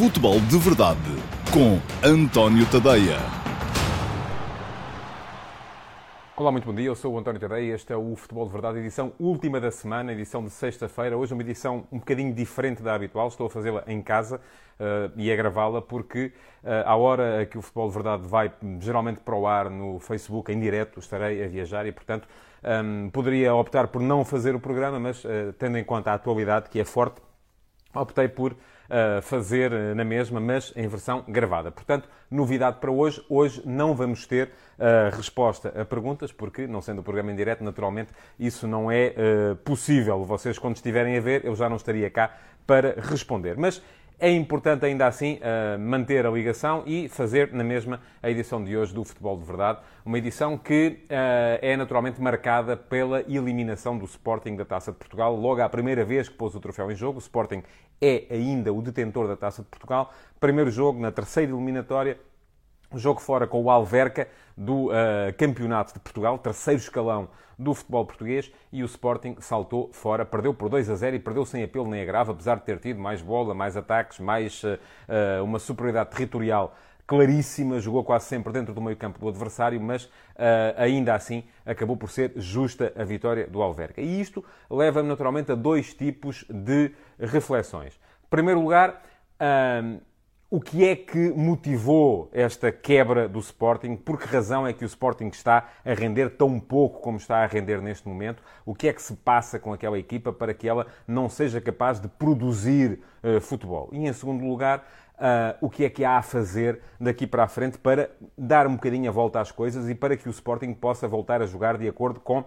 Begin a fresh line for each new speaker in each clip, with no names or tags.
Futebol de Verdade com António Tadeia.
Olá, muito bom dia. Eu sou o António Tadeia. Este é o Futebol de Verdade, edição última da semana, edição de sexta-feira. Hoje é uma edição um bocadinho diferente da habitual. Estou a fazê-la em casa uh, e a gravá-la porque, uh, à hora que o Futebol de Verdade vai geralmente para o ar no Facebook, em direto, estarei a viajar e, portanto, um, poderia optar por não fazer o programa, mas uh, tendo em conta a atualidade, que é forte, optei por fazer na mesma, mas em versão gravada. Portanto, novidade para hoje. Hoje não vamos ter uh, resposta a perguntas, porque, não sendo o programa em direto, naturalmente isso não é uh, possível. Vocês, quando estiverem a ver, eu já não estaria cá para responder. Mas é importante ainda assim uh, manter a ligação e fazer na mesma a edição de hoje do Futebol de Verdade, uma edição que uh, é naturalmente marcada pela eliminação do Sporting da Taça de Portugal, logo à primeira vez que pôs o troféu em jogo. O Sporting é ainda o detentor da Taça de Portugal. Primeiro jogo na terceira eliminatória, jogo fora com o Alverca do uh, Campeonato de Portugal, terceiro escalão do futebol português, e o Sporting saltou fora, perdeu por 2 a 0 e perdeu sem apelo nem agravo, apesar de ter tido mais bola, mais ataques, mais uh, uma superioridade territorial claríssima, jogou quase sempre dentro do meio campo do adversário, mas uh, ainda assim acabou por ser justa a vitória do Alverca. E isto leva-me naturalmente a dois tipos de reflexões. Em primeiro lugar, uh, o que é que motivou esta quebra do Sporting? Por que razão é que o Sporting está a render tão pouco como está a render neste momento? O que é que se passa com aquela equipa para que ela não seja capaz de produzir uh, futebol? E em segundo lugar, Uh, o que é que há a fazer daqui para a frente para dar um bocadinho a volta às coisas e para que o Sporting possa voltar a jogar de acordo com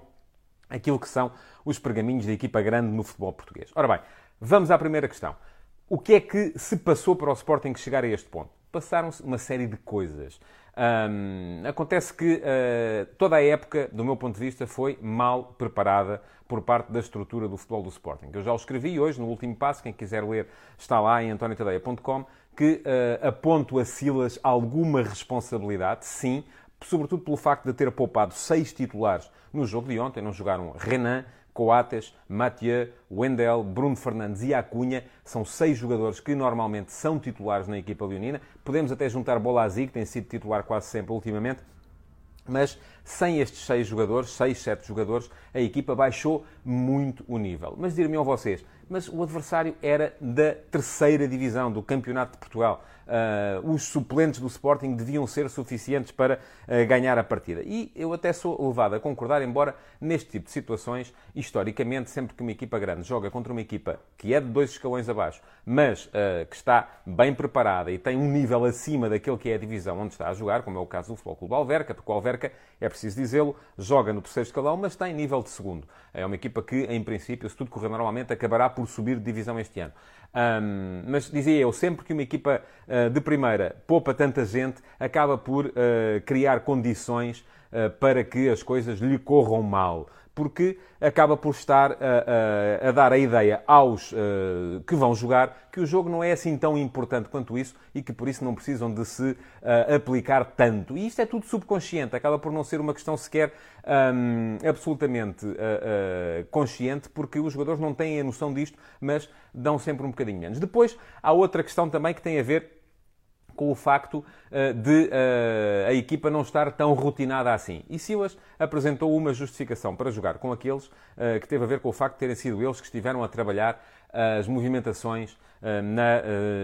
aquilo que são os pergaminhos da equipa grande no futebol português. Ora bem, vamos à primeira questão. O que é que se passou para o Sporting chegar a este ponto? Passaram-se uma série de coisas. Acontece que uh, toda a época, do meu ponto de vista, foi mal preparada por parte da estrutura do futebol do Sporting. Eu já o escrevi hoje, no último passo, quem quiser ler está lá em antoniotadeia.com, que uh, aponto a Silas alguma responsabilidade, sim, sobretudo pelo facto de ter poupado seis titulares no jogo de ontem. Não jogaram Renan, Coates, Mathieu, Wendel, Bruno Fernandes e Acunha são seis jogadores que normalmente são titulares na equipa leonina. Podemos até juntar Bolazzi, que tem sido titular quase sempre ultimamente, mas sem estes seis jogadores, seis, sete jogadores, a equipa baixou muito o nível. Mas dir-me-ão vocês, mas o adversário era da terceira divisão do Campeonato de Portugal. Uh, os suplentes do Sporting deviam ser suficientes para uh, ganhar a partida. E eu até sou levado a concordar, embora neste tipo de situações, historicamente, sempre que uma equipa grande joga contra uma equipa que é de dois escalões abaixo, mas uh, que está bem preparada e tem um nível acima daquele que é a divisão onde está a jogar, como é o caso do Futebol Clube Alverca, porque o Alverca, é preciso dizê-lo, joga no terceiro escalão, mas tem nível de segundo. É uma equipa que, em princípio, se tudo correr normalmente, acabará por subir de divisão este ano. Um, mas dizia eu, sempre que uma equipa uh, de primeira poupa tanta gente, acaba por uh, criar condições uh, para que as coisas lhe corram mal. Porque acaba por estar a, a, a dar a ideia aos que vão jogar que o jogo não é assim tão importante quanto isso e que por isso não precisam de se aplicar tanto. E isto é tudo subconsciente, acaba por não ser uma questão sequer um, absolutamente consciente, porque os jogadores não têm a noção disto, mas dão sempre um bocadinho menos. Depois, há outra questão também que tem a ver com o facto uh, de uh, a equipa não estar tão rotinada assim. E Silas apresentou uma justificação para jogar com aqueles uh, que teve a ver com o facto de terem sido eles que estiveram a trabalhar as movimentações na,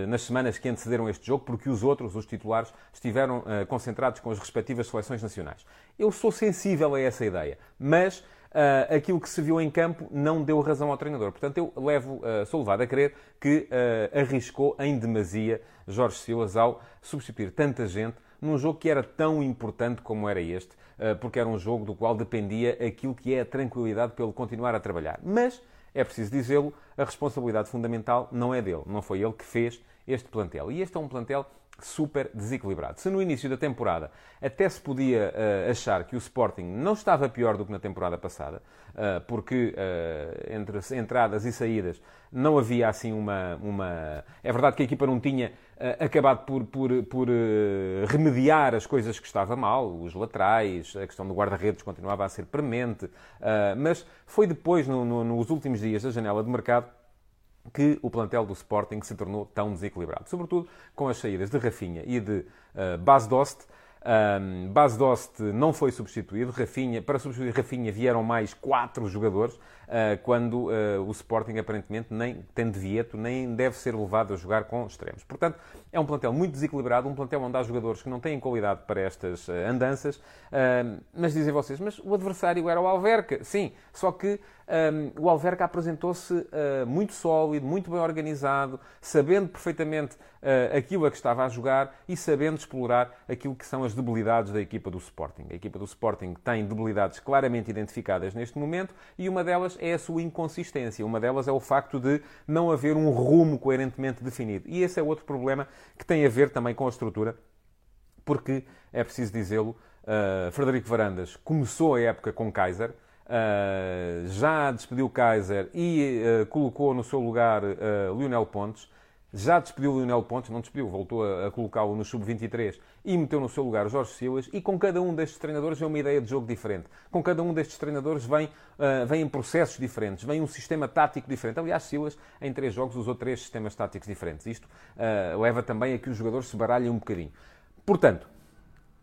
nas semanas que antecederam este jogo, porque os outros, os titulares, estiveram concentrados com as respectivas seleções nacionais. Eu sou sensível a essa ideia, mas uh, aquilo que se viu em campo não deu razão ao treinador. Portanto, eu levo, uh, sou levado a crer que uh, arriscou em demasia Jorge Silas ao substituir tanta gente num jogo que era tão importante como era este, porque era um jogo do qual dependia aquilo que é a tranquilidade pelo continuar a trabalhar. Mas, é preciso dizê-lo, a responsabilidade fundamental não é dele, não foi ele que fez este plantel. E este é um plantel super desequilibrado. Se no início da temporada até se podia uh, achar que o Sporting não estava pior do que na temporada passada, uh, porque uh, entre entradas e saídas não havia assim uma, uma. É verdade que a equipa não tinha acabado por, por, por remediar as coisas que estava mal, os laterais, a questão do guarda-redes continuava a ser premente, mas foi depois, no, no, nos últimos dias da janela de mercado, que o plantel do Sporting se tornou tão desequilibrado. Sobretudo com as saídas de Rafinha e de uh, Bas Dost, um, Bas Dost não foi substituído. Rafinha, para substituir Rafinha vieram mais quatro jogadores, quando uh, o Sporting aparentemente nem tem de Vieto, nem deve ser levado a jogar com extremos. Portanto, é um plantel muito desequilibrado, um plantel onde há jogadores que não têm qualidade para estas uh, andanças. Mas dizem vocês, mas o adversário era o Alverca. Sim, só que um, o Alverca apresentou-se uh, muito sólido, muito bem organizado, sabendo perfeitamente uh, aquilo a que estava a jogar e sabendo explorar aquilo que são as debilidades da equipa do Sporting. A equipa do Sporting tem debilidades claramente identificadas neste momento e uma delas é a sua inconsistência. Uma delas é o facto de não haver um rumo coerentemente definido. E esse é outro problema que tem a ver também com a estrutura, porque é preciso dizê-lo. Uh, Frederico Varandas começou a época com Kaiser, Uh, já despediu Kaiser e uh, colocou no seu lugar Lionel Pontes. Já despediu Lionel Pontes, não despediu, voltou a, a colocá-lo no sub-23 e meteu no seu lugar Jorge Silas. E com cada um destes treinadores vem uma ideia de jogo diferente. Com cada um destes treinadores vem, uh, vem processos diferentes, vem um sistema tático diferente. Aliás, Silas, em três jogos, usou três sistemas táticos diferentes. Isto leva também a que os jogadores se baralhem um bocadinho. Portanto,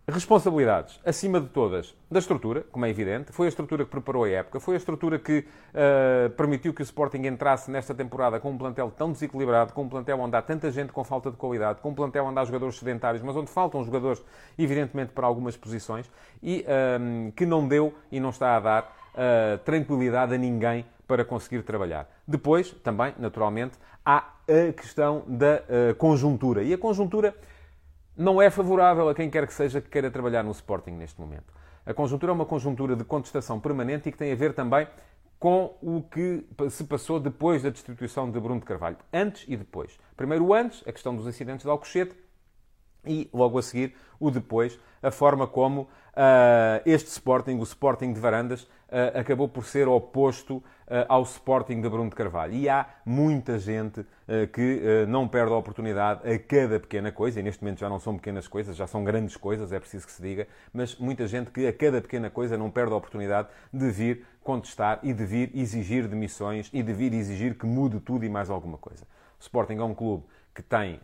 Responsabilidades, acima de todas, da estrutura, como é evidente. Foi a estrutura que preparou a época, foi a estrutura que uh, permitiu que o Sporting entrasse nesta temporada com um plantel tão desequilibrado, com um plantel onde há tanta gente com falta de qualidade, com um plantel onde há jogadores sedentários, mas onde faltam jogadores, evidentemente, para algumas posições, e uh, que não deu e não está a dar uh, tranquilidade a ninguém para conseguir trabalhar. Depois, também, naturalmente, há a questão da conjuntura. E a conjuntura não é favorável a quem quer que seja que queira trabalhar no Sporting neste momento. A conjuntura é uma conjuntura de contestação permanente e que tem a ver também com o que se passou depois da destituição de Bruno de Carvalho. Antes e depois. Primeiro antes, a questão dos incidentes de Alcochete, e logo a seguir o depois, a forma como uh, este Sporting, o Sporting de Varandas, acabou por ser oposto uh, ao Sporting de Bruno de Carvalho. E há muita gente que não perde a oportunidade a cada pequena coisa, e neste momento já não são pequenas coisas, já são grandes coisas, é preciso que se diga, mas muita gente que a cada pequena coisa não perde a oportunidade de vir contestar e de vir exigir demissões e de vir exigir que mude tudo e mais alguma coisa. O Sporting é um clube que tem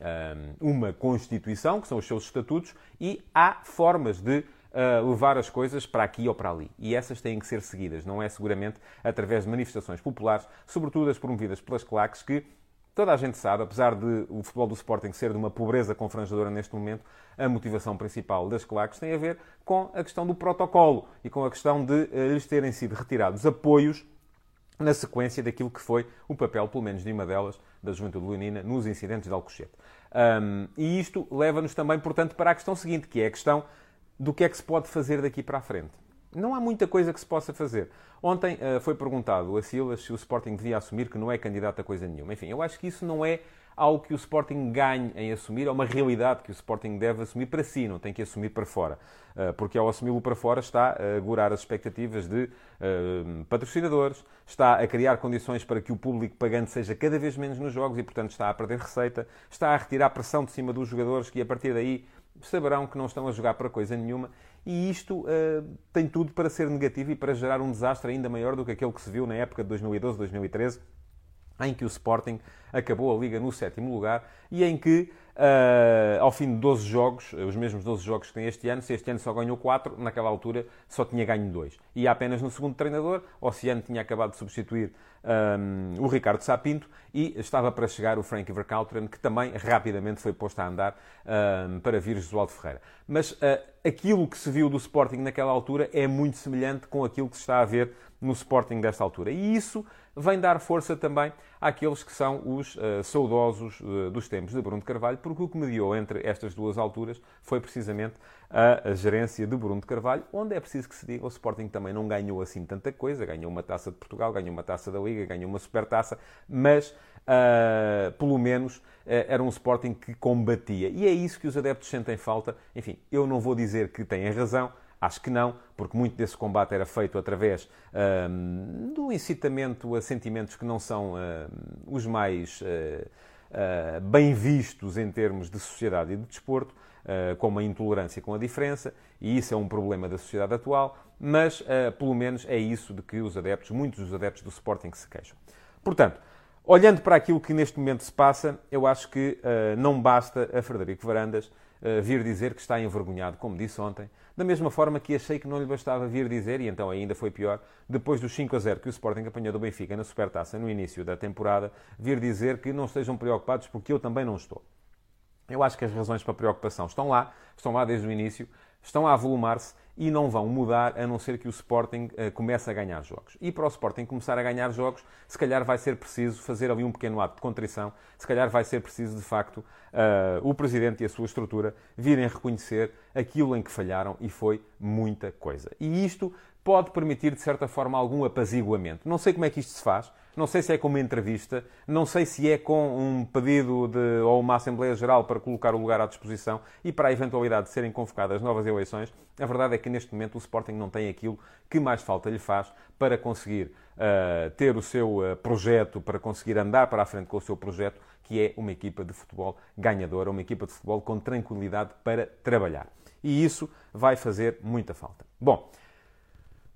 um, uma Constituição, que são os seus estatutos, e há formas de uh, levar as coisas para aqui ou para ali. E essas têm que ser seguidas, não é seguramente através de manifestações populares, sobretudo as promovidas pelas claques, que toda a gente sabe, apesar de o futebol do Sporting ser de uma pobreza confrangedora neste momento, a motivação principal das claques tem a ver com a questão do protocolo e com a questão de uh, lhes terem sido retirados apoios na sequência daquilo que foi o papel, pelo menos de uma delas, da Juventude Leonina nos incidentes de Alcochete. Um, e isto leva-nos também, portanto, para a questão seguinte, que é a questão do que é que se pode fazer daqui para a frente. Não há muita coisa que se possa fazer. Ontem uh, foi perguntado a Silas se o Sporting devia assumir que não é candidato a coisa nenhuma. Enfim, eu acho que isso não é algo que o Sporting ganhe em assumir, é uma realidade que o Sporting deve assumir para si, não tem que assumir para fora. Uh, porque ao assumi-lo para fora está a agurar as expectativas de uh, patrocinadores, está a criar condições para que o público pagante seja cada vez menos nos jogos e, portanto, está a perder receita, está a retirar pressão de cima dos jogadores que, a partir daí, saberão que não estão a jogar para coisa nenhuma. E isto uh, tem tudo para ser negativo e para gerar um desastre ainda maior do que aquele que se viu na época de 2012, 2013, em que o Sporting acabou a Liga no sétimo lugar e em que, uh, ao fim de 12 jogos, os mesmos 12 jogos que tem este ano, se este ano só ganhou 4, naquela altura só tinha ganho 2. E apenas no segundo treinador, Oceano tinha acabado de substituir um, o Ricardo Sapinto e estava para chegar o Frank Verkauteren, que também rapidamente foi posto a andar um, para vir Josualdo Ferreira. Mas uh, aquilo que se viu do Sporting naquela altura é muito semelhante com aquilo que se está a ver no Sporting desta altura. E isso vem dar força também àqueles que são os uh, saudosos uh, dos tempos de Bruno de Carvalho, porque o que mediou entre estas duas alturas foi precisamente a, a, gerência de Bruno de Carvalho, onde é preciso que se diga, o Sporting também não ganhou assim tanta coisa, ganhou uma taça de Portugal, ganhou uma taça da Liga, ganhou uma supertaça, mas uh, pelo menos era um Sporting que combatia. E é isso que os adeptos sentem falta. Enfim, eu não vou dizer que têm razão, Acho que não, porque muito desse combate era feito através um, do incitamento a sentimentos que não são um, os mais uh, uh, bem vistos em termos de sociedade e de desporto, uh, como a intolerância com a diferença, e isso é um problema da sociedade atual, mas pelo menos é isso de que os adeptos, muitos dos adeptos do Sporting se queixam. Portanto, Olhando para aquilo que neste momento se passa, eu acho que uh, não basta a Frederico Varandas uh, vir dizer que está envergonhado, como disse ontem, da mesma forma que achei que não lhe bastava vir dizer, e então ainda foi pior, depois do 5 a 0 que o Sporting apanhou do Benfica na Supertaça no início da temporada, vir dizer que não estejam preocupados porque eu também não estou. Eu acho que as razões para preocupação estão lá, estão lá desde o início, estão a avolumar-se e não vão mudar a não ser que o Sporting uh, comece a ganhar jogos. E para o Sporting começar a ganhar jogos, se calhar vai ser preciso fazer ali um pequeno ato de contrição, se calhar vai ser preciso, de facto, uh, o Presidente e a sua estrutura virem reconhecer aquilo em que falharam e foi muita coisa. E isto pode permitir, de certa forma, algum apaziguamento. Não sei como é que isto se faz, não sei se é com uma entrevista, não sei se é com um pedido de, ou uma Assembleia Geral para colocar o lugar à disposição e para a eventualidade de serem convocadas novas eleições. A verdade é que neste momento o Sporting não tem aquilo que mais falta lhe faz para conseguir uh, ter o seu uh, projeto, para conseguir andar para a frente com o seu projeto, que é uma equipa de futebol ganhadora, uma equipa de futebol com tranquilidade para trabalhar. E isso vai fazer muita falta. Bom,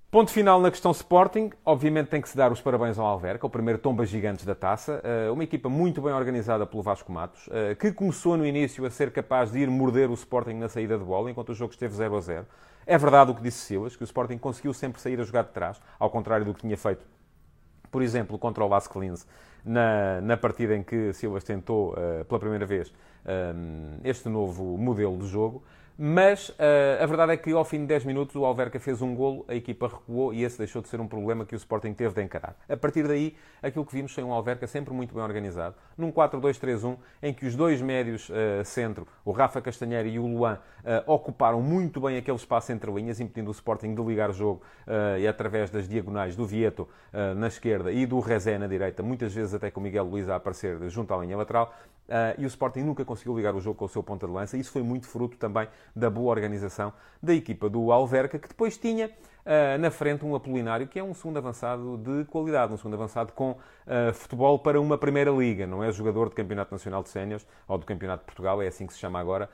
Ponto final na questão Sporting. Obviamente tem que se dar os parabéns ao Alverca, o primeiro tomba gigantes da taça. Eh, uma equipa muito bem organizada pelo Vasco Matos, eh, que começou no início a ser capaz de ir morder o Sporting na saída de bola, enquanto o jogo esteve 0 a 0. É verdade o que disse Silas, que o Sporting conseguiu sempre sair a jogar de trás, ao contrário do que tinha feito, por exemplo, contra o Vasco Linz, na, na partida em que Silas tentou, uh, pela primeira vez, este novo modelo de jogo. Mas uh, a verdade é que ao fim de 10 minutos o Alverca fez um golo, a equipa recuou e esse deixou de ser um problema que o Sporting teve de encarar. A partir daí, aquilo que vimos foi um Alverca sempre muito bem organizado, num 4-2-3-1, em que os dois médios uh, centro, o Rafa Castanheira e o Luan, uh, ocuparam muito bem aquele espaço entre linhas, impedindo o Sporting de ligar o jogo e através das diagonais do Vieto na esquerda e do Rezé na direita, muitas vezes até com o Miguel Luiz a aparecer junto à linha lateral. E o Sporting nunca conseguiu ligar o jogo com o seu ponta de lança. Isso foi muito fruto também da boa organização da equipa do Alverca, que depois tinha uh, na frente um Apolinário, que é um segundo avançado de qualidade, um segundo avançado com uh, futebol para uma primeira liga. Não é jogador de Campeonato Nacional de Séniores ou do Campeonato de Portugal, é assim que se chama agora.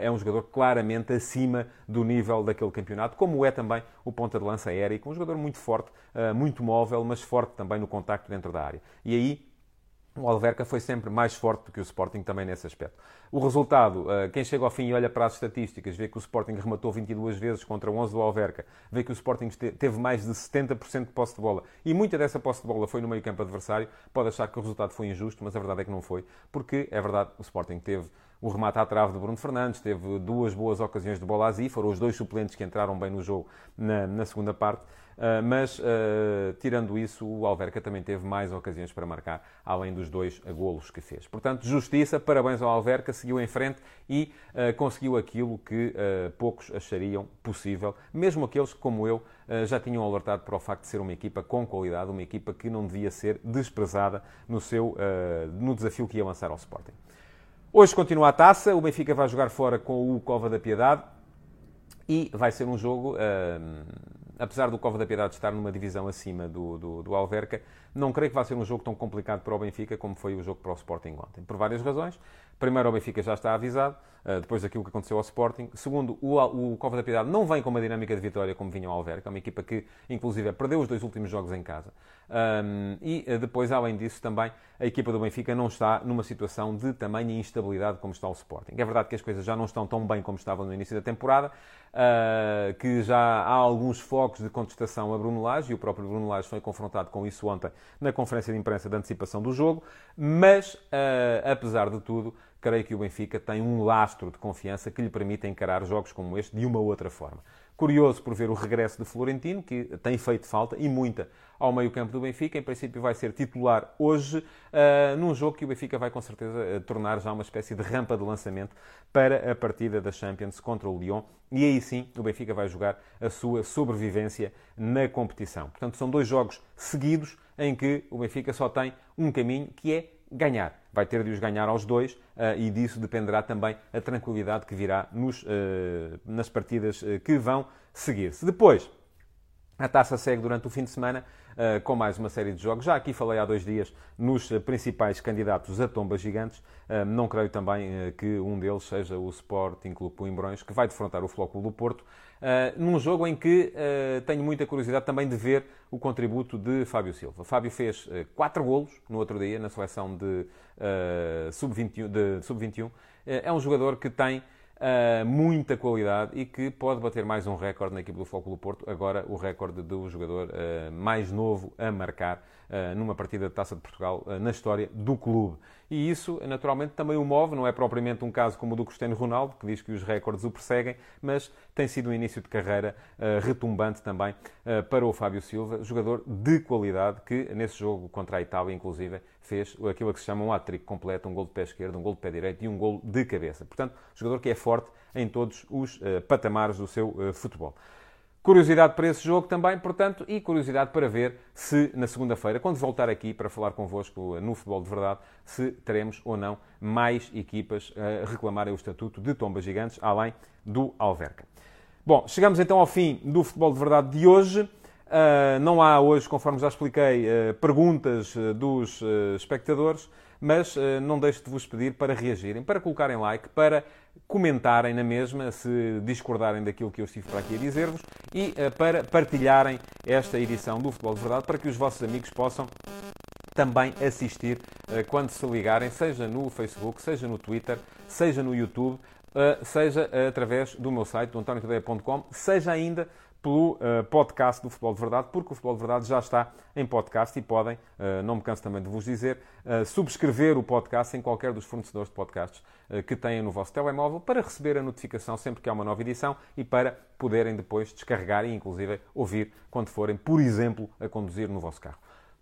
é um jogador claramente acima do nível daquele campeonato, como é também o ponta de lança Érico, um jogador muito forte, muito móvel, mas forte também no contacto dentro da área. E aí o Alverca foi sempre mais forte do que o Sporting também nesse aspecto. O resultado, eh, quem chega ao fim e olha para as estatísticas, vê que o Sporting rematou 22 vezes contra 11 do Alverca, vê que o Sporting teve mais de 70% de posse de bola e muita dessa posse de bola foi no meio campo adversário, pode achar que o resultado foi injusto, mas a verdade é que não foi, porque é verdade, o Sporting teve o remate à trave de Bruno Fernandes, teve duas boas ocasiões de bola a foram os dois suplentes que entraram bem no jogo na, na segunda parte, uh, mas uh, tirando isso, o Alverca também teve mais ocasiões para marcar, além dos dois golos que fez. Portanto, justiça, parabéns ao Alverca, seguiu em frente e uh, conseguiu aquilo que poucos achariam possível, mesmo aqueles que, como eu, já tinham alertado para o facto de ser uma equipa com qualidade, uma equipa que não devia ser desprezada no, seu, no desafio que ia lançar ao Sporting. Hoje continua a taça, o Benfica vai jogar fora com o Cova da Piedade e vai ser um jogo, uh, apesar do Cova da Piedade estar numa divisão acima do, do, do, Alverca, não creio que vai ser um jogo tão complicado para o Benfica como foi o jogo para o Sporting ontem, por várias razões. Primeiro, o Benfica já está avisado, uh, depois daquilo que aconteceu ao Sporting. Segundo, o, o Cova da Piedade não vem com uma dinâmica de vitória como vinha o Alverca, é uma equipa que, inclusive, perdeu os dois últimos jogos em casa. E eh, depois, além disso, também a equipa do Benfica não está numa situação de tamanha instabilidade como está o Sporting. É verdade que as coisas já não estão tão bem como estavam no início da temporada, uh, que já há alguns focos de contestação a Bruno Lage, e o próprio Bruno Lage foi confrontado com isso ontem na conferência de imprensa de antecipação do jogo, mas, uh, apesar de tudo, creio que o Benfica tem um lastro de confiança que lhe permite encarar jogos como este de uma outra forma. Curioso por ver o regresso de Florentino, que tem feito falta e muita ao meio-campo do Benfica. Em princípio, vai ser titular hoje, uh, num jogo que o Benfica vai com certeza uh, tornar já uma espécie de rampa de lançamento para a partida da Champions contra o Lyon. E aí sim, o Benfica vai jogar a sua sobrevivência na competição. Portanto, são dois jogos seguidos em que o Benfica só tem um caminho que é ganhar. Vai ter de os ganhar aos dois uh, e disso dependerá também a tranquilidade que virá nos, uh, nas partidas uh, que vão seguir-se. Depois, a taça segue durante o fim de semana com mais uma série de jogos. Já aqui falei há dois dias nos principais candidatos a tombas gigantes. Não creio também que um deles seja o Sporting Clube Coimbrões, que vai defrontar o Flóculo do Porto, num jogo em que tenho muita curiosidade também de ver o contributo de Fábio Silva. Fábio fez quatro golos no outro dia na seleção de sub-21. Sub é um jogador que tem uh, muita qualidade e que pode bater mais um recorde na equipe do Foco do Porto, agora o recorde do jogador uh, mais novo a marcar numa partida de Taça de Portugal na história do clube. E isso, naturalmente, também o move, não é propriamente um caso como o do Cristiano Ronaldo, que diz que os recordes o perseguem, mas tem sido um início de carreira retumbante também para o Fábio Silva, jogador de qualidade que, nesse jogo contra a Itália, inclusive, fez aquilo que se chama um hat-trick completo, um gol de pé esquerdo, um gol de pé direito e um gol de cabeça. Portanto, jogador que é forte em todos os patamares do seu futebol. Curiosidade para esse jogo também, portanto, e curiosidade para ver se na segunda-feira, quando voltar aqui para falar convosco no Futebol de Verdade, se teremos ou não mais equipas a reclamarem o estatuto de tombas gigantes, além do Alverca. Bom, chegamos então ao fim do Futebol de Verdade de hoje. Uh, não há hoje, conforme já expliquei, uh, perguntas uh, dos espectadores, mas não deixo de vos pedir para reagirem, para colocarem like, para comentarem na mesma, se discordarem daquilo que eu estive para aqui a dizer-vos, e para partilharem esta edição do Futebol de Verdade, para que os vossos amigos possam também assistir quando se ligarem, seja no Facebook, seja no Twitter, seja no YouTube, seja através do meu site, do seja ainda pelo uh, podcast do Futebol de Verdade, porque o Futebol de Verdade já está em podcast e podem, uh, não me canso também de vos dizer, uh, subscrever o podcast em qualquer dos fornecedores de podcasts que tenham no vosso telemóvel para receber a notificação sempre que há uma nova edição e para poderem depois descarregar e, inclusive, ouvir quando forem, por exemplo, a conduzir no vosso carro.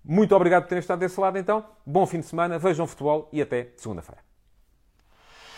Muito obrigado por terem estado desse lado, então. Bom fim de semana, vejam futebol e até segunda-feira.